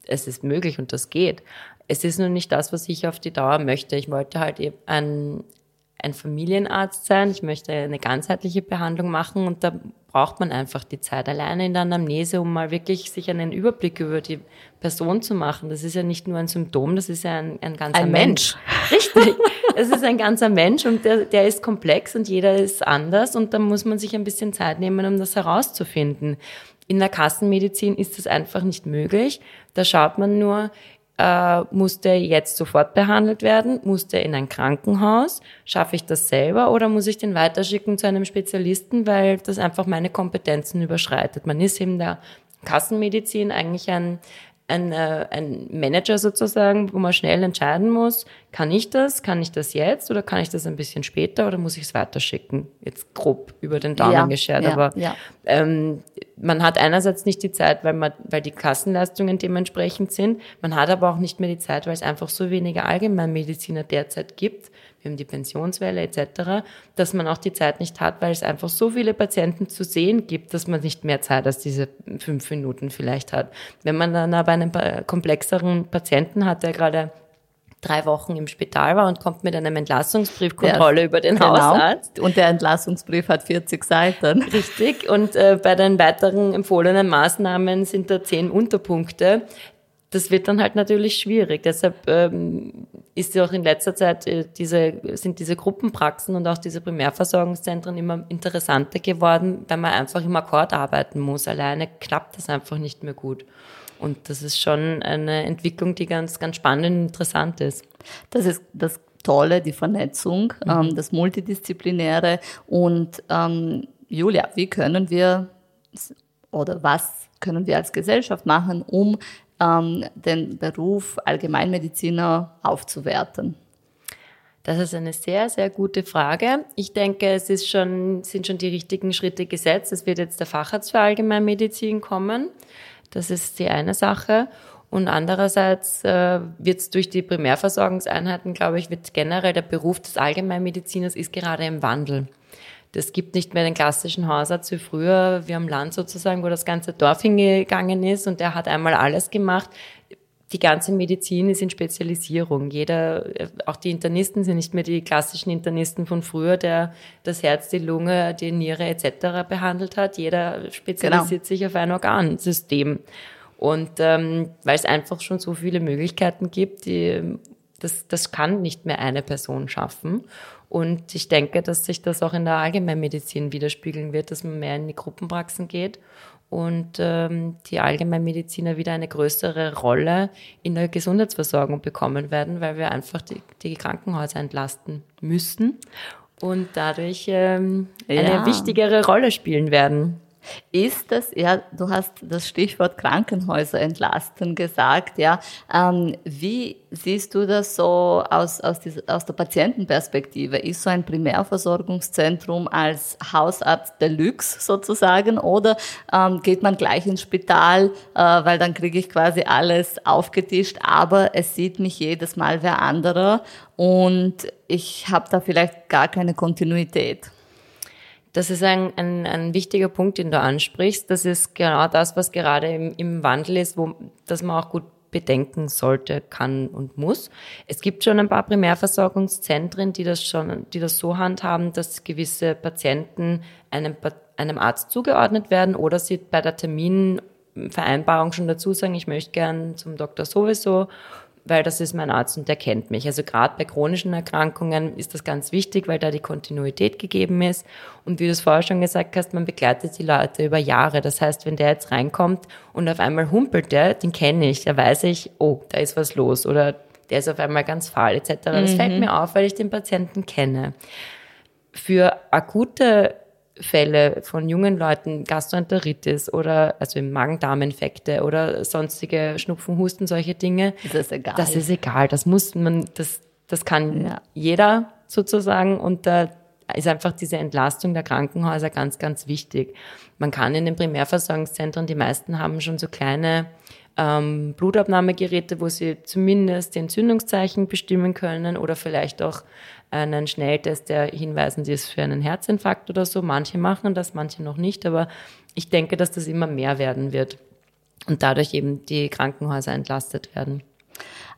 es ist möglich und das geht. Es ist nur nicht das, was ich auf die Dauer möchte. Ich wollte halt eben ein, ein Familienarzt sein. Ich möchte eine ganzheitliche Behandlung machen und da braucht man einfach die Zeit alleine in der Anamnese, um mal wirklich sich einen Überblick über die Person zu machen. Das ist ja nicht nur ein Symptom, das ist ja ein, ein ganzer ein Mensch. Mensch. Richtig. Es ist ein ganzer Mensch und der, der ist komplex und jeder ist anders und da muss man sich ein bisschen Zeit nehmen, um das herauszufinden. In der Kassenmedizin ist das einfach nicht möglich. Da schaut man nur, äh, muss der jetzt sofort behandelt werden? Muss der in ein Krankenhaus? Schaffe ich das selber oder muss ich den weiterschicken zu einem Spezialisten, weil das einfach meine Kompetenzen überschreitet? Man ist in der Kassenmedizin eigentlich ein, ein, äh, ein Manager sozusagen, wo man schnell entscheiden muss, kann ich das, kann ich das jetzt oder kann ich das ein bisschen später oder muss ich es weiterschicken? Jetzt grob über den Daumen ja, geschert, ja, aber ja. Ähm, man hat einerseits nicht die Zeit, weil man, weil die Kassenleistungen dementsprechend sind, man hat aber auch nicht mehr die Zeit, weil es einfach so wenige Allgemeinmediziner derzeit gibt, wir haben die Pensionswelle etc., dass man auch die Zeit nicht hat, weil es einfach so viele Patienten zu sehen gibt, dass man nicht mehr Zeit als diese fünf Minuten vielleicht hat. Wenn man dann aber einen komplexeren Patienten hat, der gerade drei Wochen im Spital war und kommt mit einem Entlassungsbriefkontrolle ja, über den genau. Hausarzt. Und der Entlassungsbrief hat 40 Seiten. Richtig. Und äh, bei den weiteren empfohlenen Maßnahmen sind da zehn Unterpunkte das wird dann halt natürlich schwierig. Deshalb ähm, ist ja auch in letzter Zeit äh, diese, sind diese Gruppenpraxen und auch diese Primärversorgungszentren immer interessanter geworden, weil man einfach im Akkord arbeiten muss. Alleine klappt das einfach nicht mehr gut. Und das ist schon eine Entwicklung, die ganz, ganz spannend und interessant ist. Das ist das Tolle, die Vernetzung, mhm. ähm, das Multidisziplinäre. Und ähm, Julia, wie können wir oder was können wir als Gesellschaft machen, um ähm, den Beruf Allgemeinmediziner aufzuwerten? Das ist eine sehr, sehr gute Frage. Ich denke, es ist schon, sind schon die richtigen Schritte gesetzt. Es wird jetzt der Facharzt für Allgemeinmedizin kommen. Das ist die eine Sache. Und andererseits äh, wird es durch die Primärversorgungseinheiten, glaube ich, wird generell der Beruf des Allgemeinmediziners ist gerade im Wandel. Das gibt nicht mehr den klassischen Hausarzt wie früher, wie am Land sozusagen, wo das ganze Dorf hingegangen ist und der hat einmal alles gemacht. Die ganze Medizin ist in Spezialisierung. Jeder, auch die Internisten sind nicht mehr die klassischen Internisten von früher, der das Herz, die Lunge, die Niere etc. behandelt hat. Jeder spezialisiert genau. sich auf ein Organsystem. Und ähm, weil es einfach schon so viele Möglichkeiten gibt, die, das, das kann nicht mehr eine Person schaffen. Und ich denke, dass sich das auch in der Allgemeinmedizin widerspiegeln wird, dass man mehr in die Gruppenpraxen geht und ähm, die Allgemeinmediziner wieder eine größere Rolle in der Gesundheitsversorgung bekommen werden, weil wir einfach die, die Krankenhäuser entlasten müssen und dadurch ähm, eine ja. wichtigere Rolle spielen werden. Ist das, ja, du hast das Stichwort Krankenhäuser entlasten gesagt, ja. Ähm, wie siehst du das so aus, aus, dieser, aus der Patientenperspektive? Ist so ein Primärversorgungszentrum als Hausarzt Deluxe sozusagen oder ähm, geht man gleich ins Spital, äh, weil dann kriege ich quasi alles aufgetischt, aber es sieht mich jedes Mal wer anderer und ich habe da vielleicht gar keine Kontinuität? Das ist ein, ein, ein wichtiger Punkt, den du ansprichst. Das ist genau das, was gerade im, im Wandel ist, wo, dass man auch gut bedenken sollte, kann und muss. Es gibt schon ein paar Primärversorgungszentren, die das schon, die das so handhaben, dass gewisse Patienten einem, einem Arzt zugeordnet werden oder sie bei der Terminvereinbarung schon dazu sagen, ich möchte gern zum Doktor sowieso weil das ist mein Arzt und der kennt mich. Also gerade bei chronischen Erkrankungen ist das ganz wichtig, weil da die Kontinuität gegeben ist. Und wie du es vorher schon gesagt hast, man begleitet die Leute über Jahre. Das heißt, wenn der jetzt reinkommt und auf einmal humpelt der, den kenne ich, da weiß ich, oh, da ist was los oder der ist auf einmal ganz fahl etc. Das mhm. fällt mir auf, weil ich den Patienten kenne. Für akute Fälle von jungen Leuten, Gastroenteritis oder also Magen-Darm-Infekte oder sonstige Schnupfen, Husten, solche Dinge. Das ist egal. Das ist egal. Das muss man, das, das kann ja. jeder sozusagen und da ist einfach diese Entlastung der Krankenhäuser ganz, ganz wichtig. Man kann in den Primärversorgungszentren, die meisten haben schon so kleine ähm, Blutabnahmegeräte, wo sie zumindest die Entzündungszeichen bestimmen können oder vielleicht auch einen Schnelltest, der hinweisen, sie ist für einen Herzinfarkt oder so. Manche machen das, manche noch nicht, aber ich denke, dass das immer mehr werden wird und dadurch eben die Krankenhäuser entlastet werden.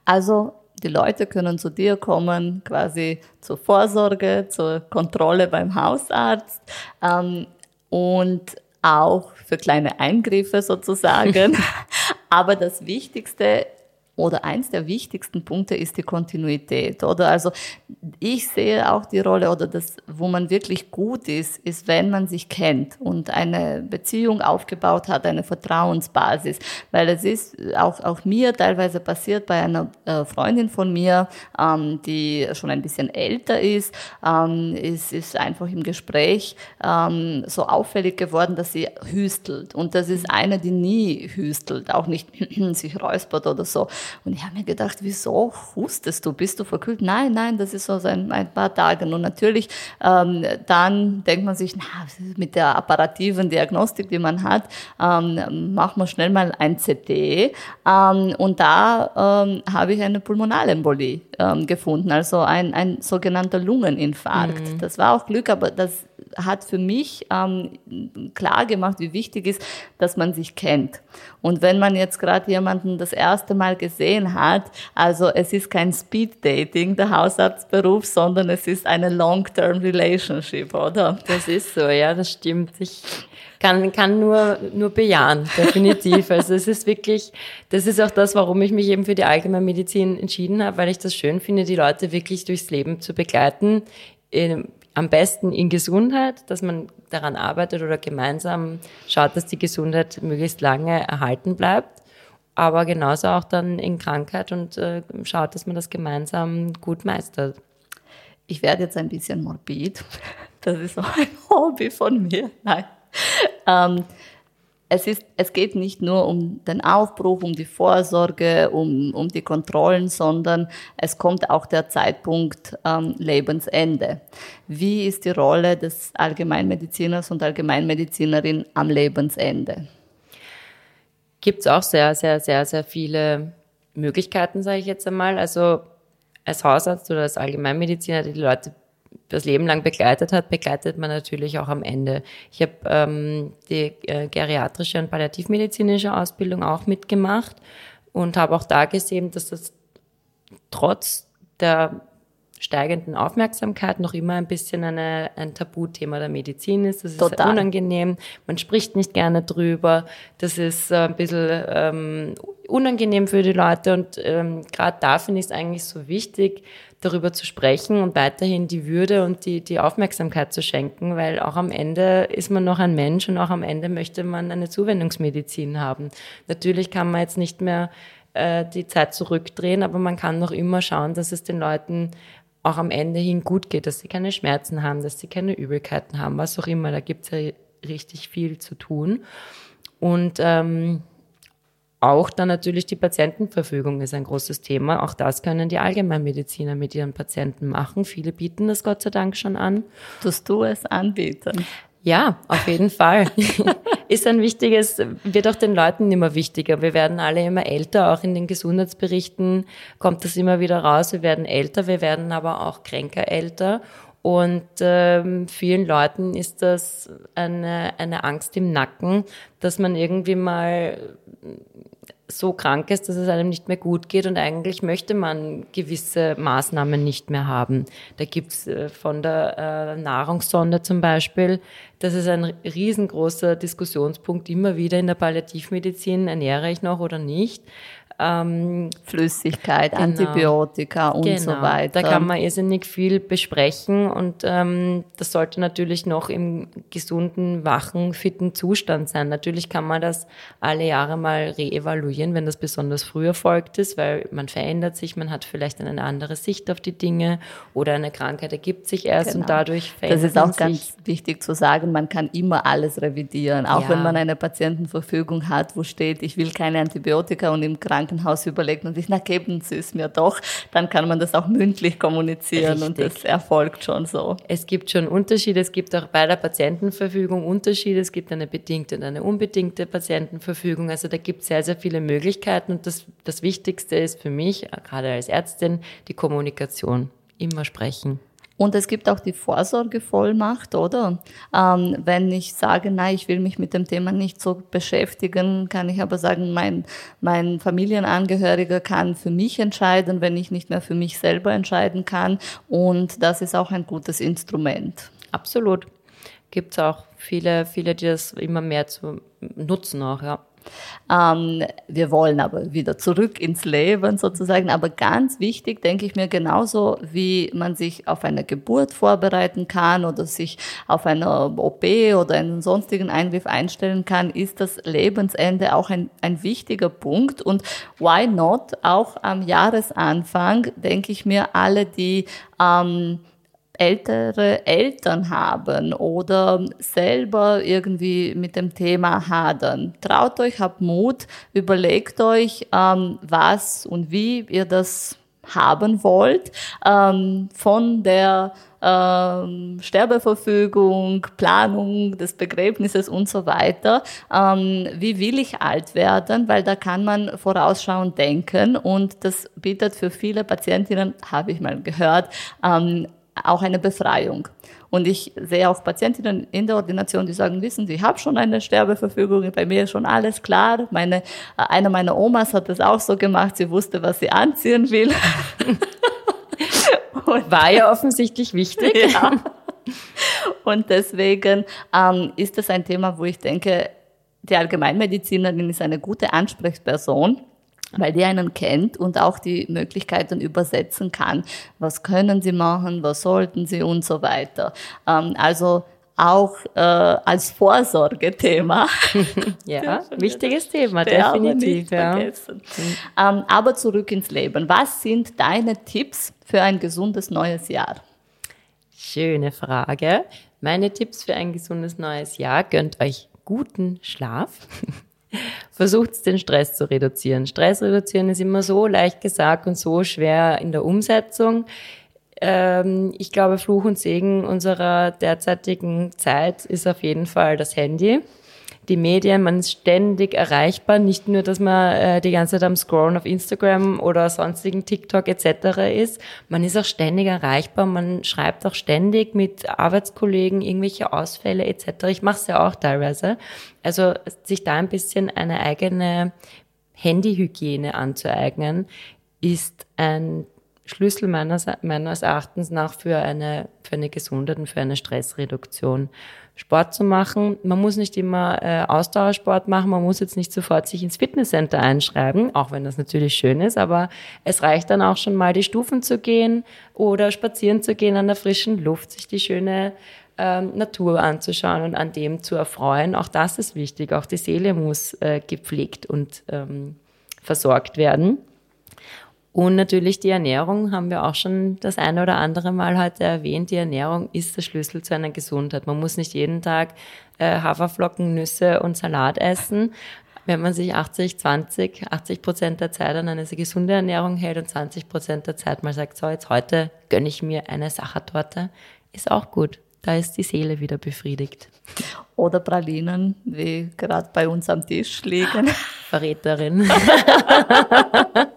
Also die Leute können zu dir kommen, quasi zur Vorsorge, zur Kontrolle beim Hausarzt ähm, und auch für kleine Eingriffe sozusagen. Aber das Wichtigste oder eins der wichtigsten Punkte ist die Kontinuität, oder? Also ich sehe auch die Rolle oder das, wo man wirklich gut ist, ist, wenn man sich kennt und eine Beziehung aufgebaut hat, eine Vertrauensbasis, weil es ist auch, auch mir teilweise passiert bei einer äh, Freundin von mir, ähm, die schon ein bisschen älter ist, ähm, ist, ist einfach im Gespräch ähm, so auffällig geworden, dass sie hüstelt und das ist eine, die nie hüstelt, auch nicht sich räuspert oder so. Und ich habe mir gedacht, wieso hustest du? Bist du verkühlt? Nein, nein, das ist so seit ein paar Tagen. Und natürlich, ähm, dann denkt man sich, na, mit der apparativen Diagnostik, die man hat, ähm, machen wir schnell mal ein CT. Ähm, und da ähm, habe ich eine Pulmonalembolie ähm, gefunden, also ein, ein sogenannter Lungeninfarkt. Mhm. Das war auch Glück, aber das hat für mich ähm, klar gemacht, wie wichtig ist, dass man sich kennt. Und wenn man jetzt gerade jemanden das erste Mal gesehen hat, also es ist kein Speed Dating, der Hausarztberuf, sondern es ist eine Long-Term Relationship, oder? Das ist so, ja, das stimmt. Ich kann, kann nur, nur bejahen, definitiv. Also es ist wirklich, das ist auch das, warum ich mich eben für die Allgemeinmedizin entschieden habe, weil ich das schön finde, die Leute wirklich durchs Leben zu begleiten, am besten in Gesundheit, dass man daran arbeitet oder gemeinsam schaut, dass die Gesundheit möglichst lange erhalten bleibt, aber genauso auch dann in Krankheit und äh, schaut, dass man das gemeinsam gut meistert. Ich werde jetzt ein bisschen morbid. Das ist so ein Hobby von mir. Nein. Ähm, es, ist, es geht nicht nur um den Aufbruch, um die Vorsorge, um, um die Kontrollen, sondern es kommt auch der Zeitpunkt ähm, Lebensende. Wie ist die Rolle des Allgemeinmediziners und Allgemeinmedizinerin am Lebensende? Gibt es auch sehr, sehr, sehr, sehr viele Möglichkeiten, sage ich jetzt einmal. Also als Hausarzt oder als Allgemeinmediziner, die, die Leute das Leben lang begleitet hat, begleitet man natürlich auch am Ende. Ich habe ähm, die äh, geriatrische und palliativmedizinische Ausbildung auch mitgemacht und habe auch da gesehen, dass das trotz der steigenden Aufmerksamkeit noch immer ein bisschen eine, ein Tabuthema der Medizin ist. Das ist Total. unangenehm. Man spricht nicht gerne drüber. Das ist äh, ein bisschen ähm, unangenehm für die Leute. Und ähm, gerade da finde ich es eigentlich so wichtig, darüber zu sprechen und weiterhin die Würde und die, die Aufmerksamkeit zu schenken, weil auch am Ende ist man noch ein Mensch und auch am Ende möchte man eine Zuwendungsmedizin haben. Natürlich kann man jetzt nicht mehr äh, die Zeit zurückdrehen, aber man kann noch immer schauen, dass es den Leuten auch am Ende hin gut geht, dass sie keine Schmerzen haben, dass sie keine Übelkeiten haben, was auch immer. Da gibt es ja richtig viel zu tun. Und ähm, auch dann natürlich die Patientenverfügung ist ein großes Thema. Auch das können die Allgemeinmediziner mit ihren Patienten machen. Viele bieten das Gott sei Dank schon an. Tust du es anbieten? Ja, auf jeden Fall. ist ein wichtiges, wird auch den Leuten immer wichtiger. Wir werden alle immer älter, auch in den Gesundheitsberichten kommt das immer wieder raus. Wir werden älter, wir werden aber auch kränker älter. Und ähm, vielen Leuten ist das eine, eine Angst im Nacken, dass man irgendwie mal so krank ist, dass es einem nicht mehr gut geht und eigentlich möchte man gewisse Maßnahmen nicht mehr haben. Da gibt's äh, von der äh, Nahrungssonde zum Beispiel, das ist ein riesengroßer Diskussionspunkt immer wieder in der Palliativmedizin, ernähre ich noch oder nicht ähm, Flüssigkeit, genau. Antibiotika und genau. so weiter. Da kann man irrsinnig viel besprechen und ähm, das sollte natürlich noch im gesunden, wachen, fitten Zustand sein. Natürlich kann man das alle Jahre mal reevaluieren, wenn das besonders früh erfolgt ist, weil man verändert sich, man hat vielleicht eine andere Sicht auf die Dinge oder eine Krankheit ergibt sich erst genau. und dadurch verändert sich. Das ist auch ganz wichtig zu sagen, man kann immer alles revidieren, auch ja. wenn man eine Patientenverfügung hat, wo steht, ich will keine Antibiotika und im Krankenhaus Krankenhaus überlegt und sich, na geben Sie es mir doch, dann kann man das auch mündlich kommunizieren Richtig. und das erfolgt schon so. Es gibt schon Unterschiede, es gibt auch bei der Patientenverfügung Unterschiede, es gibt eine bedingte und eine unbedingte Patientenverfügung, also da gibt es sehr, sehr viele Möglichkeiten und das, das Wichtigste ist für mich, gerade als Ärztin, die Kommunikation. Immer sprechen. Und es gibt auch die Vorsorgevollmacht, oder? Ähm, wenn ich sage, nein, ich will mich mit dem Thema nicht so beschäftigen, kann ich aber sagen, mein, mein Familienangehöriger kann für mich entscheiden, wenn ich nicht mehr für mich selber entscheiden kann. Und das ist auch ein gutes Instrument. Absolut. Gibt es auch viele, viele, die das immer mehr zu nutzen auch, ja. Ähm, wir wollen aber wieder zurück ins Leben sozusagen. Aber ganz wichtig, denke ich mir, genauso wie man sich auf eine Geburt vorbereiten kann oder sich auf eine OP oder einen sonstigen Eingriff einstellen kann, ist das Lebensende auch ein, ein wichtiger Punkt. Und why not? Auch am Jahresanfang denke ich mir, alle, die ähm, ältere Eltern haben oder selber irgendwie mit dem Thema hadern. Traut euch, habt Mut, überlegt euch, ähm, was und wie ihr das haben wollt, ähm, von der ähm, Sterbeverfügung, Planung des Begräbnisses und so weiter. Ähm, wie will ich alt werden? Weil da kann man vorausschauend denken und das bietet für viele Patientinnen, habe ich mal gehört, ähm, auch eine Befreiung. Und ich sehe auch Patientinnen in der Ordination, die sagen, wissen Sie, ich habe schon eine Sterbeverfügung, bei mir ist schon alles klar. Meine, eine meiner Omas hat das auch so gemacht, sie wusste, was sie anziehen will. War ja offensichtlich wichtig. Ja. Und deswegen ähm, ist das ein Thema, wo ich denke, die Allgemeinmedizinerin ist eine gute Ansprechperson weil die einen kennt und auch die Möglichkeiten übersetzen kann. Was können sie machen, was sollten sie und so weiter. Ähm, also auch äh, als Vorsorgethema. ja, wichtiges Thema, definitiv. Ja. Vergessen. Ähm, aber zurück ins Leben. Was sind deine Tipps für ein gesundes neues Jahr? Schöne Frage. Meine Tipps für ein gesundes neues Jahr gönnt euch guten Schlaf. Versucht den Stress zu reduzieren. Stress reduzieren ist immer so leicht gesagt und so schwer in der Umsetzung. Ähm, ich glaube, Fluch und Segen unserer derzeitigen Zeit ist auf jeden Fall das Handy die Medien, man ist ständig erreichbar, nicht nur, dass man äh, die ganze Zeit am Scrollen auf Instagram oder sonstigen TikTok etc. ist, man ist auch ständig erreichbar, man schreibt auch ständig mit Arbeitskollegen irgendwelche Ausfälle etc. Ich mache es ja auch teilweise. Also sich da ein bisschen eine eigene Handyhygiene anzueignen, ist ein Schlüssel meines, meines Erachtens nach für eine, für eine Gesundheit und für eine Stressreduktion. Sport zu machen. Man muss nicht immer äh, Ausdauersport machen, man muss jetzt nicht sofort sich ins Fitnesscenter einschreiben, auch wenn das natürlich schön ist, aber es reicht dann auch schon mal die Stufen zu gehen oder spazieren zu gehen an der frischen Luft, sich die schöne ähm, Natur anzuschauen und an dem zu erfreuen. Auch das ist wichtig. Auch die Seele muss äh, gepflegt und ähm, versorgt werden. Und natürlich die Ernährung haben wir auch schon das eine oder andere Mal heute erwähnt. Die Ernährung ist der Schlüssel zu einer Gesundheit. Man muss nicht jeden Tag äh, Haferflocken, Nüsse und Salat essen. Wenn man sich 80, 20, 80 Prozent der Zeit an eine gesunde Ernährung hält und 20 Prozent der Zeit mal sagt, so jetzt heute gönne ich mir eine Sachertorte, ist auch gut. Da ist die Seele wieder befriedigt. Oder Pralinen, wie gerade bei uns am Tisch liegen. Verräterin.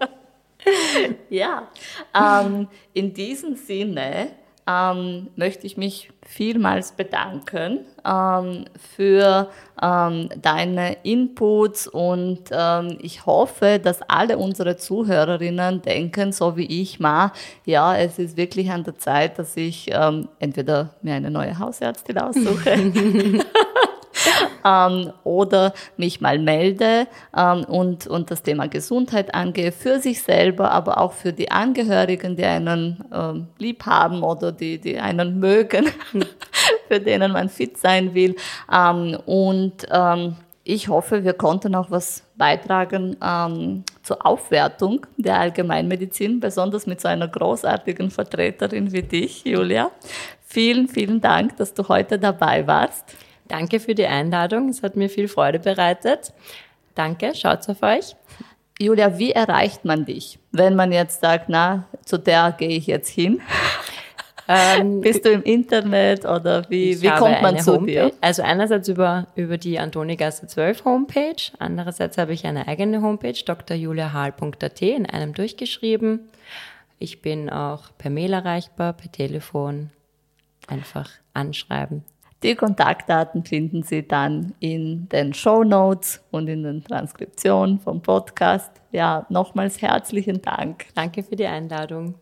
ja, ähm, in diesem Sinne ähm, möchte ich mich vielmals bedanken ähm, für ähm, deine Inputs und ähm, ich hoffe, dass alle unsere Zuhörerinnen denken, so wie ich mal, ja, es ist wirklich an der Zeit, dass ich ähm, entweder mir eine neue Hausärztin aussuche ähm, oder mich mal melde ähm, und, und das Thema Gesundheit angehe, für sich selber, aber auch für die Angehörigen, die einen ähm, lieb haben oder die, die einen mögen, für denen man fit sein will. Ähm, und ähm, ich hoffe, wir konnten auch was beitragen ähm, zur Aufwertung der Allgemeinmedizin, besonders mit so einer großartigen Vertreterin wie dich, Julia. Vielen, vielen Dank, dass du heute dabei warst. Danke für die Einladung. Es hat mir viel Freude bereitet. Danke, schaut auf euch. Julia, wie erreicht man dich, wenn man jetzt sagt, na, zu der gehe ich jetzt hin? Ähm, Bist du im Internet oder wie, wie kommt man zu Homepage, dir? Also einerseits über, über die Antonigasse 12 Homepage, andererseits habe ich eine eigene Homepage, drjuliahal.at, in einem durchgeschrieben. Ich bin auch per Mail erreichbar, per Telefon. Einfach anschreiben. Die Kontaktdaten finden Sie dann in den Show Notes und in den Transkriptionen vom Podcast. Ja, nochmals herzlichen Dank. Danke für die Einladung.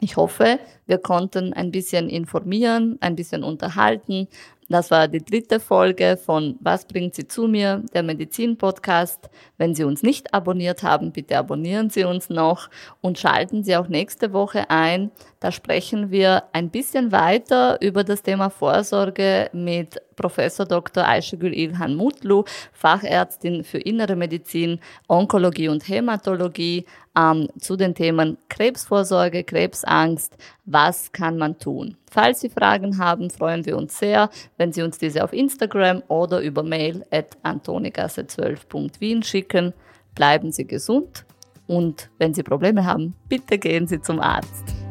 Ich hoffe, wir konnten ein bisschen informieren, ein bisschen unterhalten. Das war die dritte Folge von Was bringt sie zu mir, der Medizin-Podcast. Wenn Sie uns nicht abonniert haben, bitte abonnieren Sie uns noch und schalten Sie auch nächste Woche ein. Da sprechen wir ein bisschen weiter über das Thema Vorsorge mit Professor Dr. Ayşegül Ilhan Mutlu, Fachärztin für Innere Medizin, Onkologie und Hämatologie, ähm, zu den Themen Krebsvorsorge, Krebsangst, was kann man tun? Falls Sie Fragen haben, freuen wir uns sehr, wenn Sie uns diese auf Instagram oder über Mail at antonigasse12.wien schicken. Bleiben Sie gesund und wenn Sie Probleme haben, bitte gehen Sie zum Arzt.